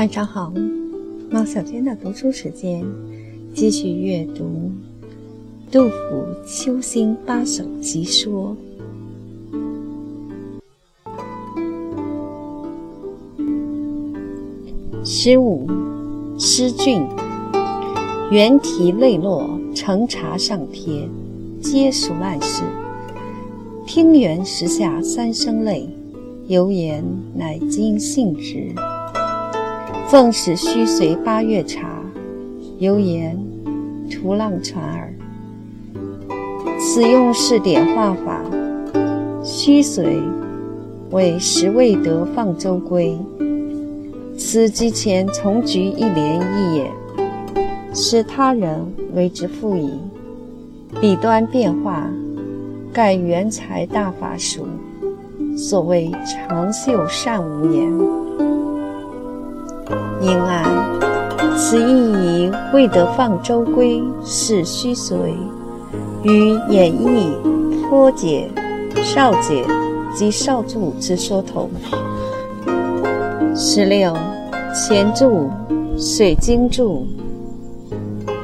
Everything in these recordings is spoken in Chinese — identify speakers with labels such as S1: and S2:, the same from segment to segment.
S1: 晚上好，猫小娟的读书时间，继续阅读杜甫《秋兴八首集说》十五。诗俊，猿啼泪落，成茶上天，皆属烂事。听猿时下三声泪，犹言乃今幸之。奉使须随八月茶，犹言徒浪传耳。此用是点画法，须随为时未得放舟归。此机前从菊一联意也，使他人为之复矣。笔端变化，盖原才大法术。所谓长袖善无言。因案，此意以未得放舟归，是须随，与演义颇解少解及少注之说同。十六。前注，水晶注。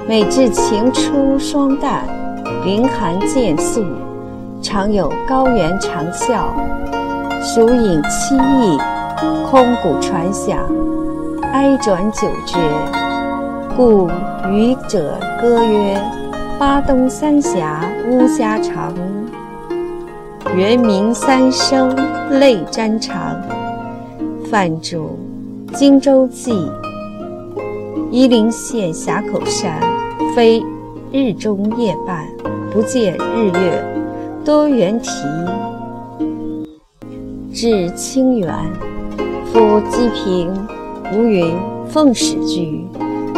S1: 每至晴初霜淡，凌寒渐肃，常有高原长啸，属隐凄异，空谷传响，哀转久绝。故渔者歌曰：“巴东三峡乌虾长，原名三生泪沾裳。”泛注。《荆州记》：夷陵县峡口山，非日中夜半，不见日月，多猿啼。至清源，夫积平吴云奉使居，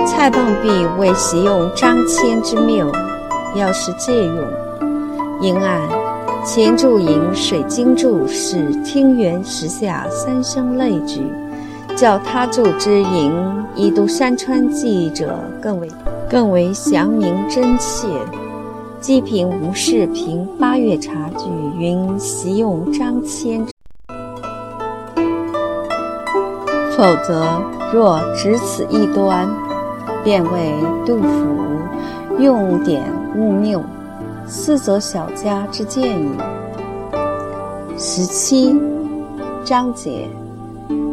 S1: 蔡棒壁为习用张骞之谬，要是借用。因案前注引水晶注是听园时下三生泪句。叫他著之《吟以读山川记》者更为更为详明真切。既凭吴氏评八月茶句云习用张骞，否则若只此一端，便为杜甫用典误谬，私则小家之见矣。十七，章节。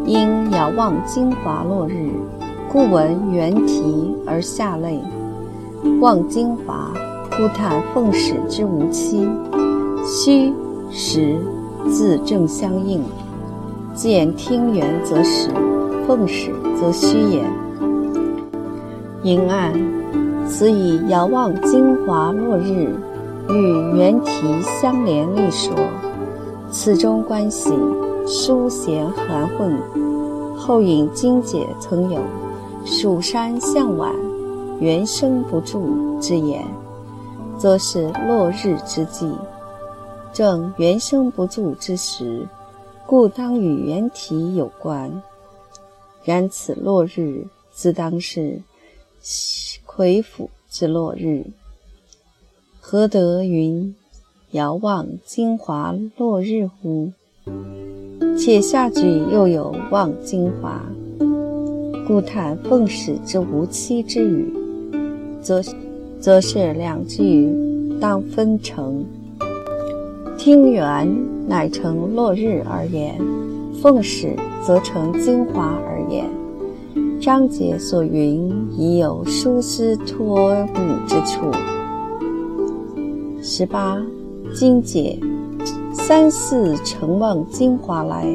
S1: 因遥望金华落日，故闻猿啼而下泪。望金华，故叹奉使之无期。虚实字正相应，见听园则实，奉使则虚也。因案，此以遥望金华落日与猿啼相连立说，此中关系。疏闲含混，后引经解曾有“蜀山向晚，猿声不住”之言，则是落日之际，正猿声不住之时，故当与猿啼有关。然此落日，自当是魁府之落日，何得云遥望金华落日乎？且下句又有望京华，故叹奉使之无期之语，则则是两句当分成。听园乃成落日而言，奉使则成京华而言。章节所云已有疏失托物之处。十八，经解。三四成望金华来，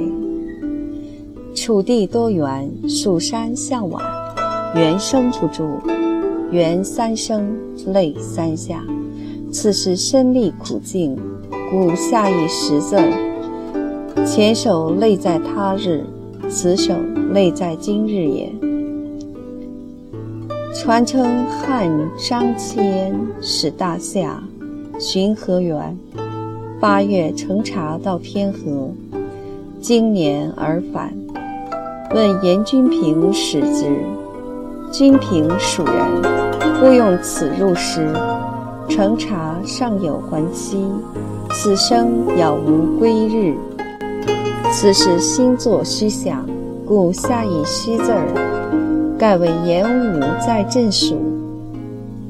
S1: 楚地多元，蜀山向晚，猿声不住，猿三生，泪三下。此时身历苦境，故下意识字。前首泪在他日，此首泪在今日也。传称汉商迁使大夏巡河源。八月乘茶到天河，经年而返。问严君平使之，君平蜀人，故用此入诗。乘茶尚有还期，此生杳无归日。此时星座虚想，故下以虚字儿。盖为演武在镇署，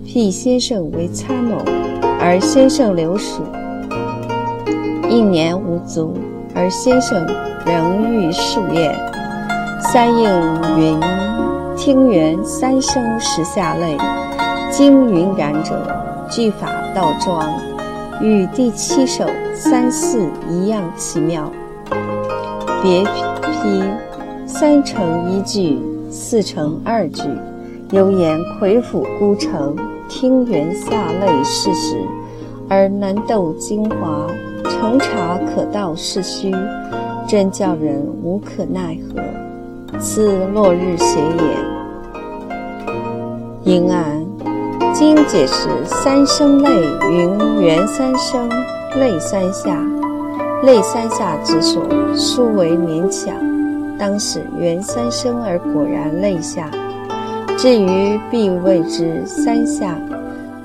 S1: 辟先生为参谋，而先生留署。一年无足，而先生仍欲数月。三应云：听猿三声时下泪，经云染者，句法倒装，与第七首三四一样奇妙。别批三成一句，四成二句，犹言魁府孤城，听猿下泪是实，而难斗精华，成茶可道是虚，真叫人无可奈何。似落日斜也。应案今解释三声泪云原三声泪三下。类三下之所，殊为勉强。当使缘三生而果然类下。至于必谓之三下，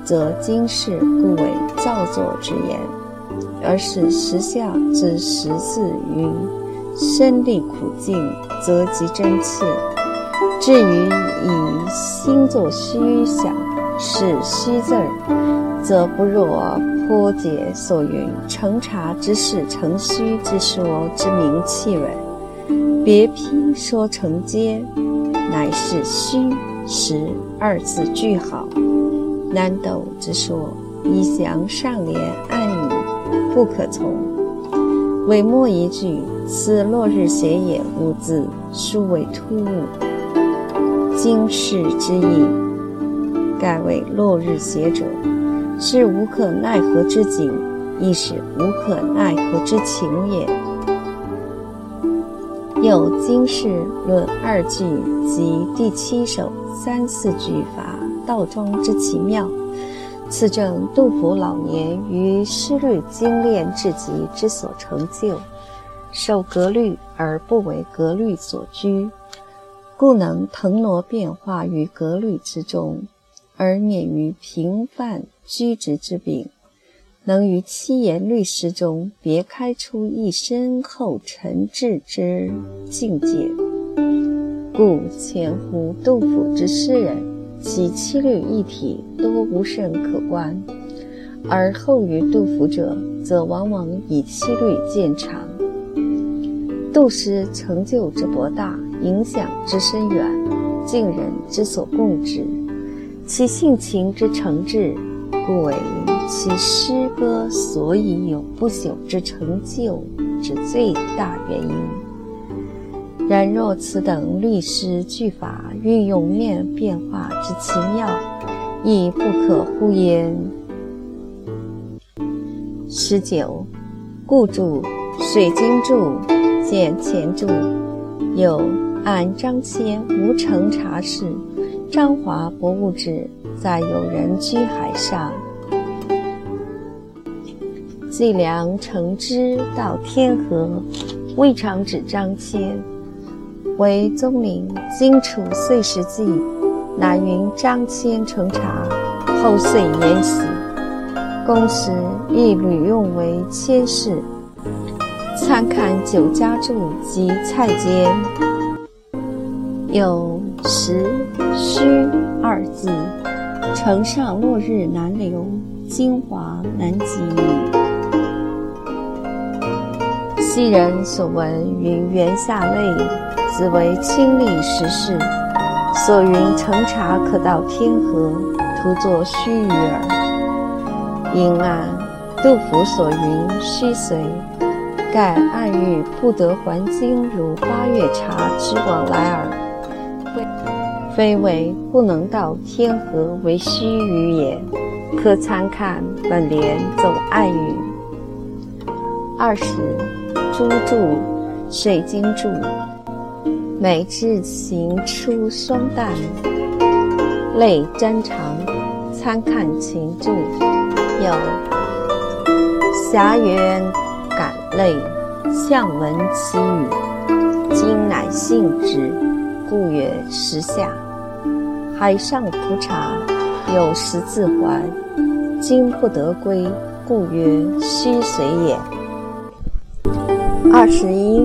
S1: 则今世故为造作之言，而是时下之十字云：身历苦境，则即真切。至于以心作虚想，是虚字，则不若。颇解所云成茶之事成虚之说之名气味，别批说成接，乃是虚实二字句好。难斗之说，以详上联暗语，不可从。尾末一句“此落日斜也”五字，殊为突兀。经世之意，盖为落日斜者。是无可奈何之景，亦是无可奈何之情也。有经世论二句及第七首三四句法倒装之奇妙，此正杜甫老年于诗律精炼至极之所成就。守格律而不为格律所拘，故能腾挪变化于格律之中。而免于平凡居直之病，能于七言律诗中别开出一深厚沉挚之境界。故前乎杜甫之诗人，其七律一体多无甚可观；而后于杜甫者，则往往以七律见长。杜诗成就之博大，影响之深远，敬人之所共知。其性情之诚挚，故为其诗歌所以有不朽之成就之最大原因。然若此等律诗句法运用面变化之奇妙，亦不可忽焉。十九，故注水晶注见前注，有按张骞无成茶事。张华博物志在有人居海上，计量乘之到天河，未尝指张骞。为宗陵荆楚岁时记，乃云张骞乘茶，后遂延禧。公时亦屡用为千事。参看九家注及蔡间，有时。虚二字，城上落日难留，精华难及矣。昔人所闻云园下泪，子为亲历时事。所云乘茶可到天河，徒作虚语耳。因案杜甫所云虚随，盖暗喻不得还京如八月茶之往来耳。非为不能到天河为虚语也，可参看本联总暗语。二十，朱注，水晶注，每至行出双旦，泪沾裳，参看情注。有霞园感泪，向闻其语，今乃信之，故曰时下。海上浮茶，有十字环，今不得归，故曰虚随也。二十一，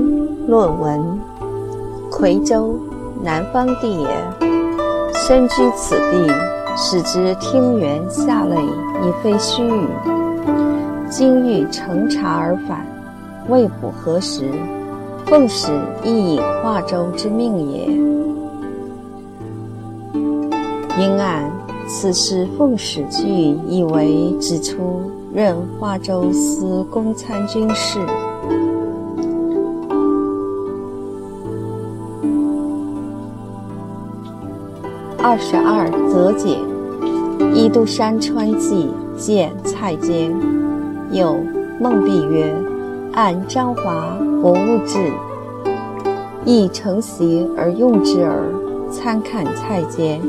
S1: 论文。夔州，南方地也，身居此地，使之听园下类，已非虚语。今欲乘茶而返，未卜何时？奉使亦以化州之命也。因案此时奉使句以为指出任化州司公参军事。二十二则解，一都山川记见蔡坚，有孟弼曰：“按张华博物志，亦承袭而用之耳。参看蔡坚，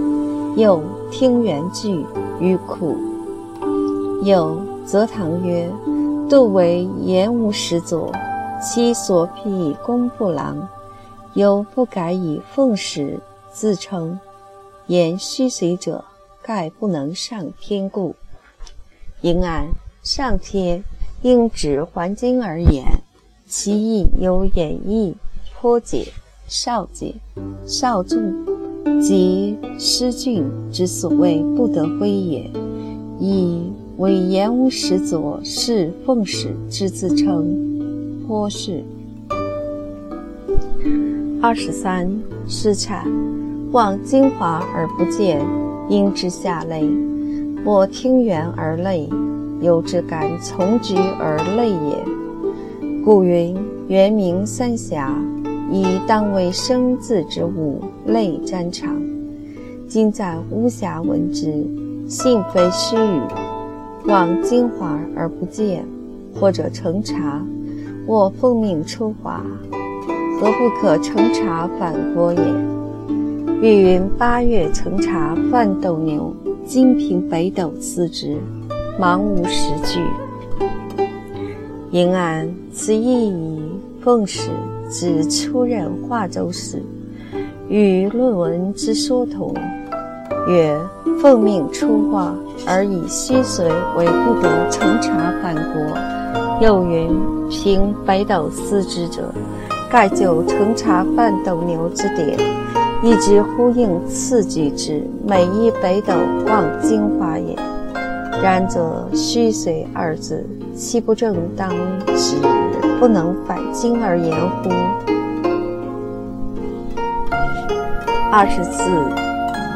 S1: 又听原句于苦。有则唐曰：杜为言无实佐，其所辟以公不郎，犹不改以奉使自称。”言虚随者，盖不能上天故。应按上天应指还经而言，其意有演绎、颇解、少解、少注，即诗俊之所谓不得归也。以为言无实佐，是奉使之自称，颇是。二十三诗产。望精华而不见，因之下泪；莫听园而泪，有之感从局而泪也。故云：原名三峡，以当为生字之物，泪沾长。今在巫峡闻之，信非虚语。望金华而不见，或者乘茶，我奉命出华，何不可乘茶返国也？欲云八月乘茶饭斗牛，今凭北斗四之，茫无实据。因按此意以奉使指出任华州时，与论文之说同。曰：奉命出华，而以虚随为不得乘茶返国。又云凭北斗思之者，盖就乘茶饭斗牛之典。一直呼应次句之“每一北斗望京华”也。然则“虚随”二字，岂不正当指不能反经而言乎？二十四，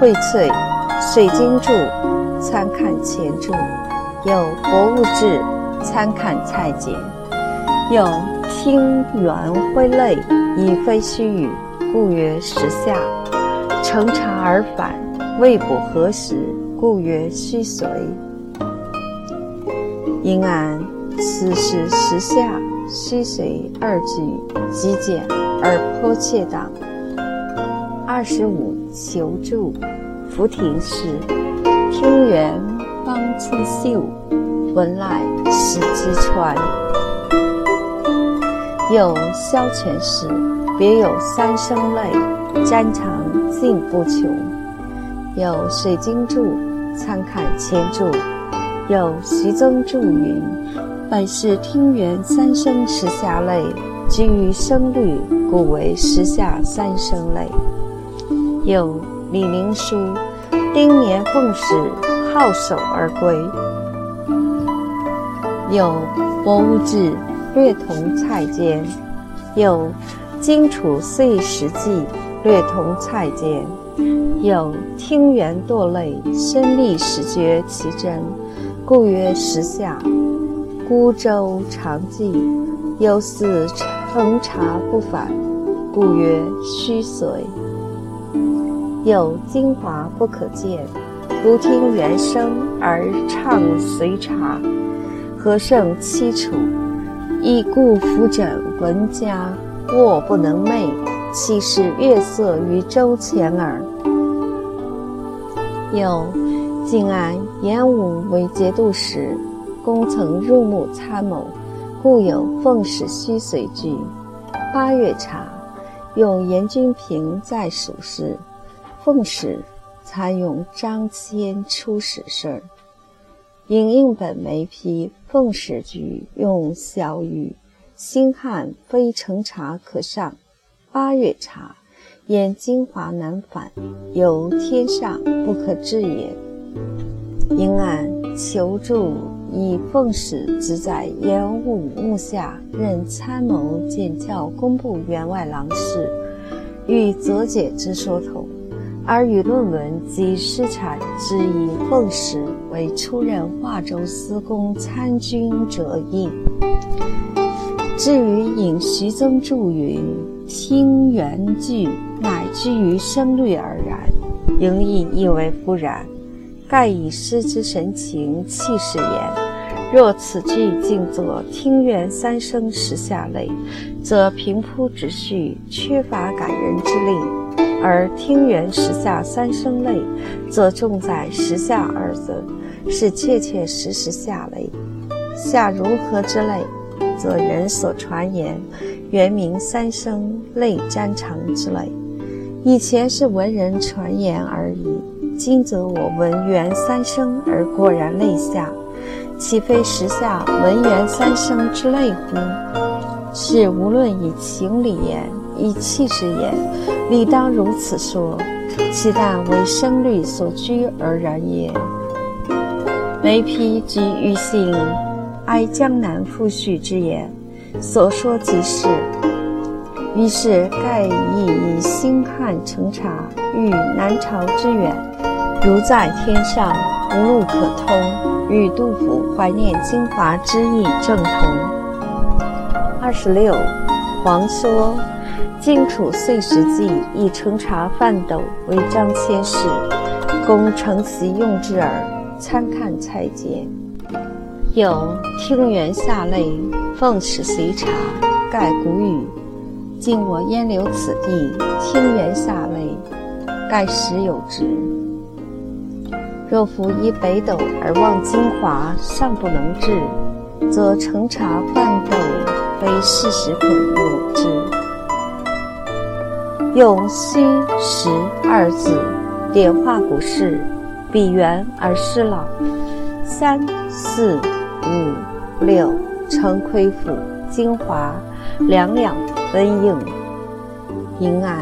S1: 荟萃，水晶柱，参看前注。有博物志，参看蔡简。有听元挥泪，已非虚语。故曰时下，乘茶而返，未卜何时？故曰虚随。因按此时时下虚随二句极简而颇切当。二十五求助，浮亭诗，听园芳清秀，闻来始之川。有萧全诗。别有三生泪，沾肠尽不穷。有水晶柱，参看前注。有徐增注云：“本是听园三生石下泪，居于声律，故为石下三生泪。”有李明书，丁年奉使好守而归。有博物志，略同蔡坚。有。荆楚岁时记，略同蔡坚。有听园堕泪，声力始绝其真，故曰时下。孤舟长寂，犹似乘茶不返，故曰虚随。有精华不可见，独听原声而唱随茶，何胜凄楚？亦故扶枕闻家。卧不能寐，岂是月色于舟前耳？有晋安严武为节度使，公曾入幕参谋，故有奉使虚随句。八月茶，用严君平在蜀事，奉使参用张骞出使事。引用本没批，奉使局用小语。星汉非乘茶可上，八月茶言精华难返，有天下不可治也。因案求助以奉使之在延武幕下任参谋见校工部员外郎事，与则解之说同，而与论文及诗产之以奉使为出任华州司功参军者异。至于引徐增注云：“听原句乃居于声律而然，应亦亦为不然。盖以诗之神情气势言。若此句竟作听原三声时下类，则平铺直叙，缺乏感人之力；而听原时下三声类，则重在时下二字，是切切实实下类。下如何之类？”则人所传言，原名三生泪沾肠之类。以前是文人传言而已，今则我闻原三生而果然泪下，岂非时下文原三生之泪乎？是无论以情理言，以气势言，理当如此说，其但为声律所居而然也。梅批及庾信。哀江南赋序之言，所说即是。于是盖亦以星汉成茶，与南朝之远，如在天上，无路可通，与杜甫怀念精华之意正同。二十六，黄说，荆楚岁时记以成茶饭斗为张骞事，供承袭用之耳，参看蔡节。有听园下泪，奉使随茶，盖古语。今我烟留此地，听园下泪，盖实有之。若夫依北斗而望精华，尚不能至，则成茶饭斗非事实可入之。用虚实二字点化古事，比圆而失老。三四。五六称亏府精华两两分应，因案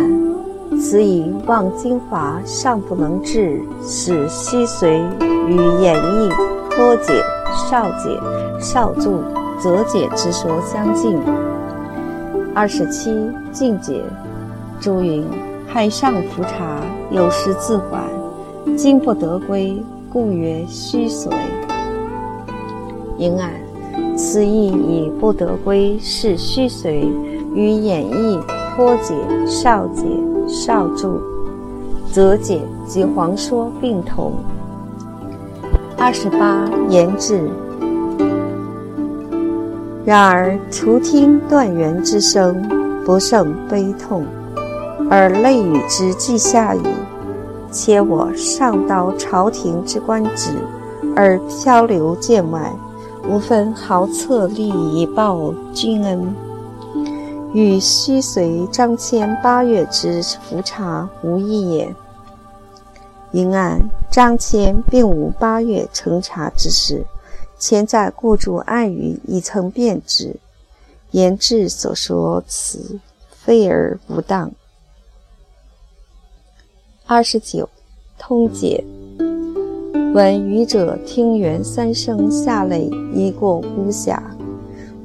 S1: 此以望精华尚不能至，使虚随与演绎脱解少解少注则解之说相近。二十七进解，朱云海上浮茶有时自缓，今不得归，故曰虚随。因案，此意以不得归，是虚随，与演绎颇解少解少注则解及黄说并同。二十八言志。然而除听断垣之声，不胜悲痛，而泪雨之既下矣。且我上到朝廷之官职，而漂流剑外。无分豪策利以报君恩，与须随张骞八月之服茶无异也。云案张骞并无八月乘茶之事，前在故主暗语已曾辨之，言志所说辞非而不当。二十九，通解。闻愚者听园三声下泪，一过巫峡，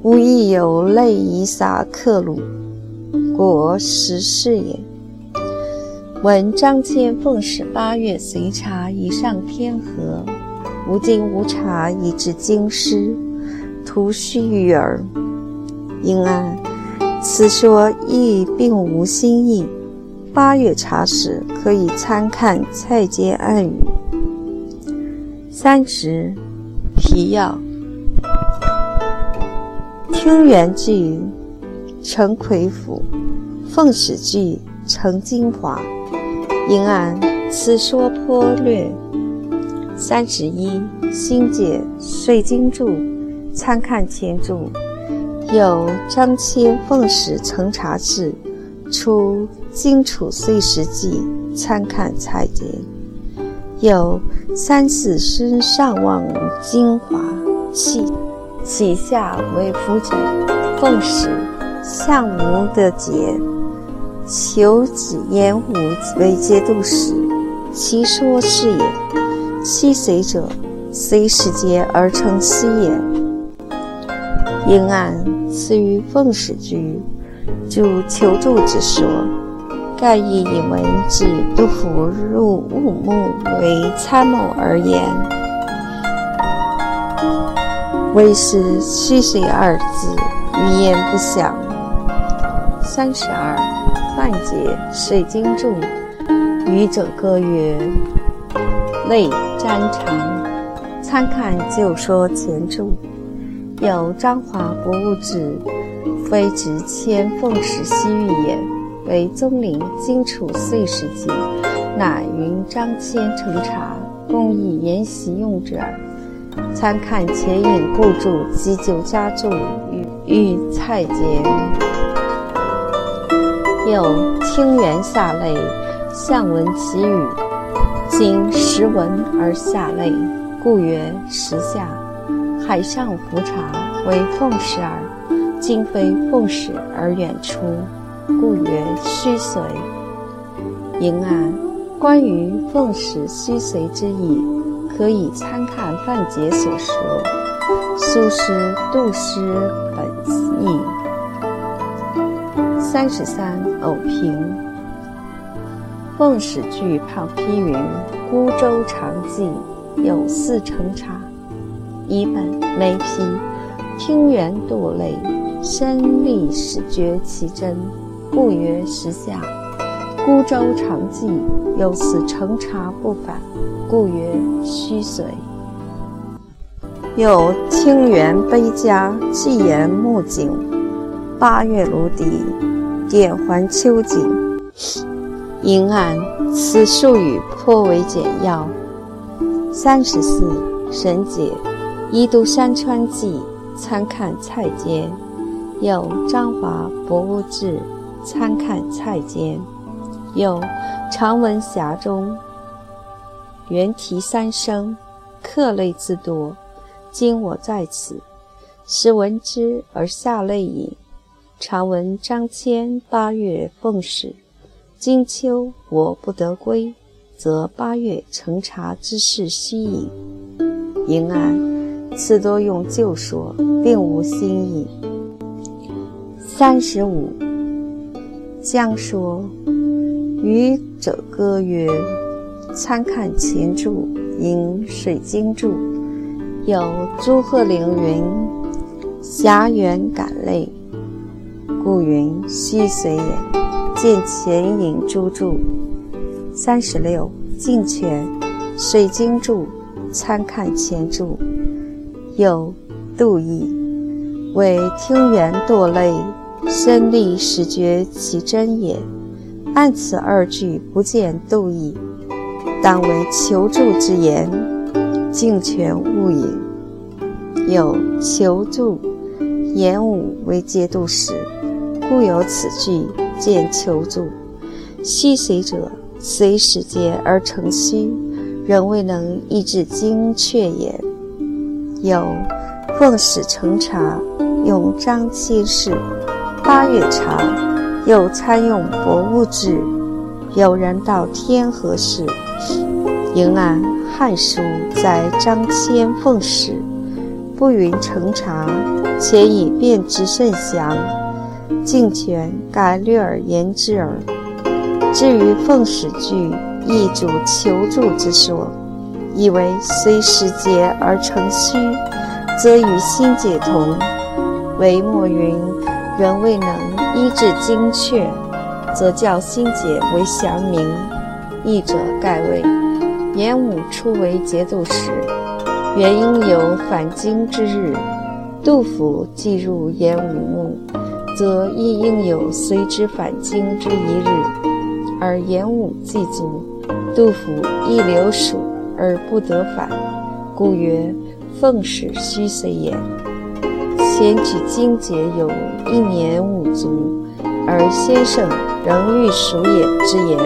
S1: 吾亦有泪以洒客路，果实是也。闻张骞奉使八月随茶以上天河，吾今无茶以至京师，徒虚臾耳。因安此说亦并无新意。八月茶时，可以参看蔡节暗语。三十，提要。听原句成魁府，奉使句成精华。因案此说颇略。三十一，新解水经注，参看前注。有张骞奉使成茶事，出荆楚岁时记，参看蔡节。有三四身上望精华，起其下为辅佐，奉使相如得节，求子言武为节度使，其说是也。昔随者，虽时节而成西也。应按赐于奉使居，主求助之说。盖亦以文指杜甫入雾墓为参谋而言。为是虚岁二字，余言不详。三十二，范桀水经注，语者歌曰：“类沾裳，参看旧说前注。有张华博物志，非直迁奉使西域也。”为宗陵荆楚岁时记，乃云张骞乘茶，共以沿袭用者。参看前引故注及九家注与与蔡节。又听元下泪，相闻其语。今时闻而下泪，故曰时下。海上浮茶，为奉使耳。今非奉使而远出。故曰虚随。迎案关于奉使虚随之意，可以参看范杰所说《苏诗·杜诗本意》三十三偶评。奉使句胖批云：孤舟长记，有四乘茶。一本没批，听猿堕泪，身历始觉其真。故曰时下，孤舟长寄，有此乘茶不返，故曰虚随。有清源悲家寄言木槿，八月芦笛，点还秋景。因案此术语颇为简要。三十四，神解，一都山川记，参看蔡间。有张华博物志。参看蔡间，有长文匣中，原题三声，客类自多。今我在此，时闻之而下泪矣。常闻张骞八月奉使，今秋我不得归，则八月乘茶之事虚矣。迎安，此多用旧说，并无新意。三十五。将说，渔者歌曰：“参看前注，引水经注。有朱鹤凌云：‘霞园感泪，故云虚随也。’见前引诸注。三十六，进泉，水经注，参看前注。有杜意，为听元堕泪。”身历始觉其真也。按此二句不见度意，当为求助之言，敬全勿饮。有求助，言武为节度使，故有此句见求助。虚随者，随时节而成虚，仍未能抑制精确也。有奉使成茶，用张骞事。八月茶，又参用博物志。有人道天河事，迎按《汉书》在张骞奉使，不云成茶，且以便之甚详。敬权改略而言之耳。至于奉使句，亦主求助之说，以为虽时节而成虚，则与心解同。为莫云。原未能医治精确，则教心解为祥明。译者盖谓：演武初为节度使，原应有返京之日。杜甫既入演武墓，则亦应有随之返京之一日。而演武既卒，杜甫亦留蜀而不得返，故曰奉使须随也。先举经节有一年五足，而先生仍欲数也之言，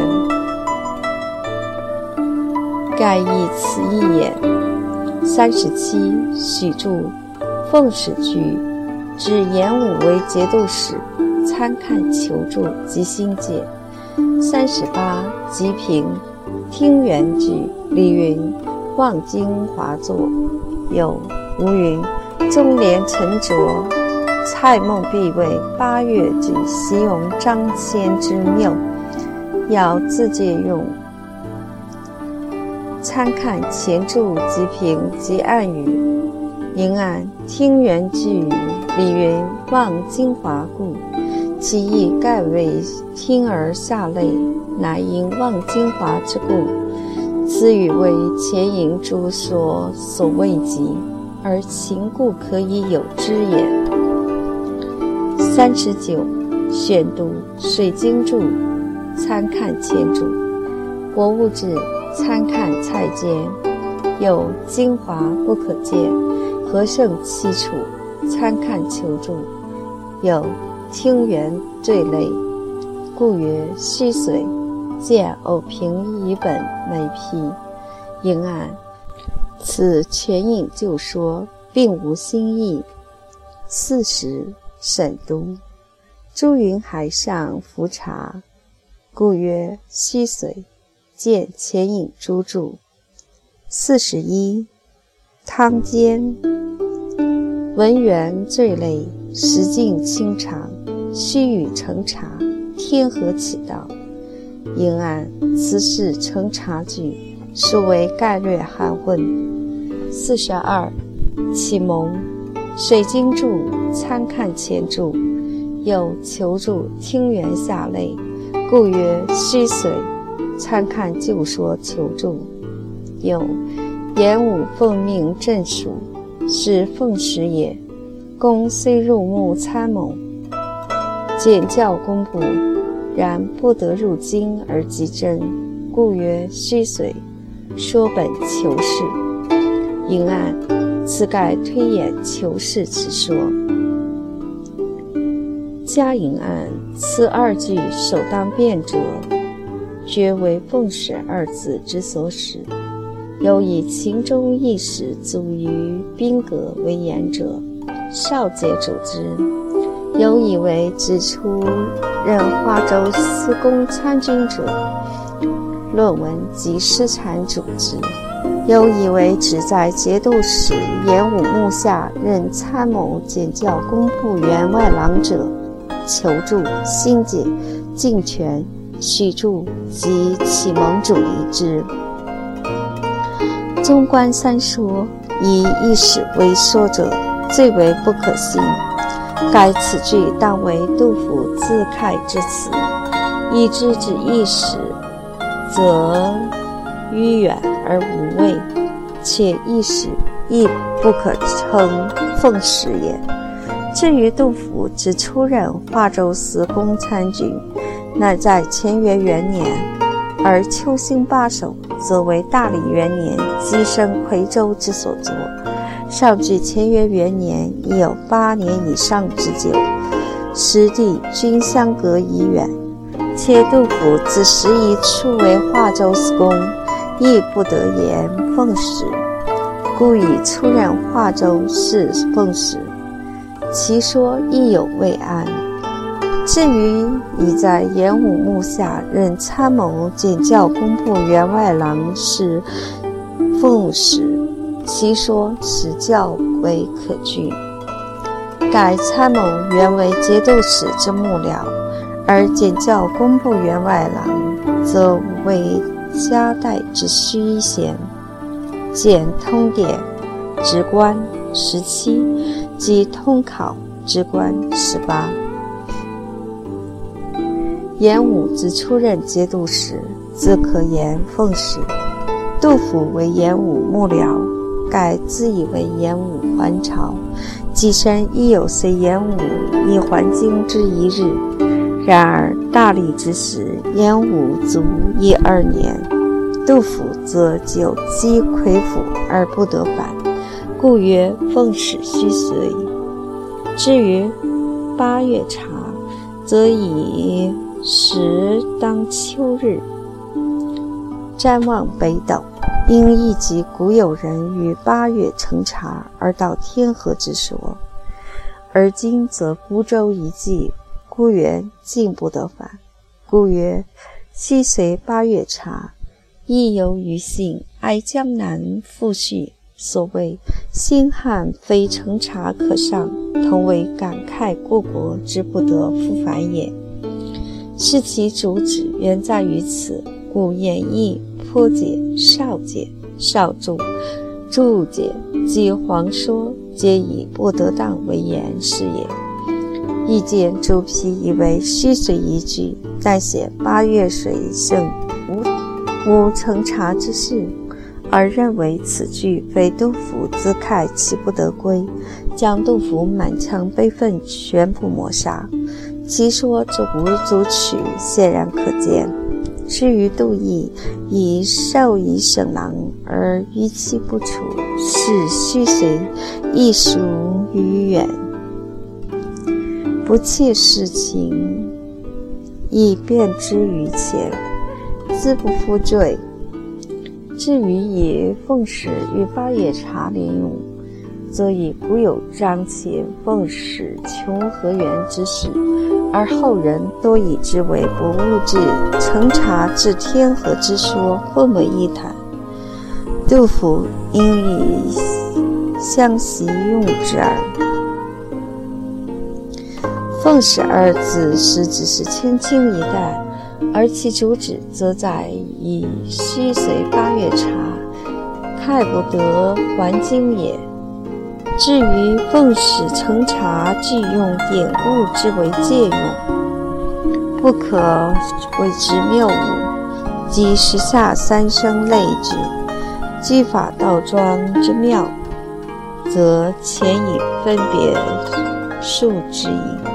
S1: 盖亦此一也。三十七，许著奉使句，指演武为节度使，参看求助及心解。三十八，吉平，听元句。李云，望京华作。有吴云，中年沉着。蔡梦必为八月句，形容张骞之谬，要自借用。参看前注吉平及暗语。迎案听元句，李云望京华故。其意盖为听而下泪，乃因望京华之故。此语为前引诸说所未及，而情故可以有之也。三十九，选读《水经注》，参看前注；《博物志》，参看蔡监。有精华不可见，何胜其处？参看求注。有。听元坠泪，故曰虚髓。见偶平一本每批。应按，此全引旧说，并无新意。四十，沈都。朱云海上浮茶，故曰虚水。见前引诸注。四十一，汤坚。文元坠泪，石镜清长。须臾成茶，天河启道？应按此事成茶句，是为概略含混。四十二，启蒙，水经注参看前注，有求助听元下泪，故曰虚髓。参看旧说求助，有言武奉命镇蜀，是奉使也。公虽入目参谋。简教公布，然不得入京而及真，故曰虚髓。说本求是，应按此盖推演求是之说。加引案此二句首当辩者，绝为奉使二字之所使。有以秦中义史足于宾阁为言者，少节主之。有以为指出任华州司功参军者，论文及失产组织，又以为只在节度使演武幕下任参谋检校工部员外郎者，求助新解敬权许助及启蒙主义之。纵观三说，以一史为说者，最为不可信。该此句当为杜甫自慨之词，以之指一时，则迂远而无味，且一时亦不可称奉使也。至于杜甫之出任华州司功参军，乃在乾元元年，而秋兴八首，则为大历元年跻身夔州之所作。上至乾元元年，已有八年以上之久，时地均相隔已远。且杜甫自时已初为华州司功，亦不得言奉使，故以出任华州是奉使，其说亦有未安。至于已在演武幕下任参谋检校工部员外郎是奉使。其说实较为可据。改参谋原为节度使之幕僚，而检校工部员外郎，则为夹带之虚衔。检通典职官十七，及通考职官十八。演武之出任节度使，自可言奉使。杜甫为演武幕僚。盖自以为演武还朝，己身亦有随演武以还京之一日。然而大历之时，燕武卒一二年，杜甫则久积魁府而不得返，故曰奉使虚随。至于八月茶，则以时当秋日，瞻望北斗。因忆及古有人于八月乘茶而到天河之说，而今则孤舟一骑，孤园竟不得返，故曰：昔随八月茶，亦有余性，哀江南复续。所谓星汉非成茶可上，同为感慨故国之不得复返也。是其主旨原在于此，故演义颇解、少解、少注、注解及黄说，皆以不得当为言是也。意见朱批以为虚水一句，但写八月水盛，无无成茶之事。而认为此句非杜甫自慨其不得归，将杜甫满腔悲愤全部抹杀。其说之无足取，显然可见。至于杜毅以授以省郎而逾期不处，是虚随，亦属于远，不切实情，以便之于前，自不负罪。至于以奉使与八月茶连用，则以古有张骞奉使穷河源之事，而后人多以之为不物质成茶至天河之说混为一谈。杜甫应以相习用之耳。奉使二字实指是轻轻一带。而其主旨则在以虚随八月茶，太不得还京也。至于奉使成茶具用典故之为借用，不可谓之谬误。即时下三生类之，句法倒装之妙，则前以分别数之矣。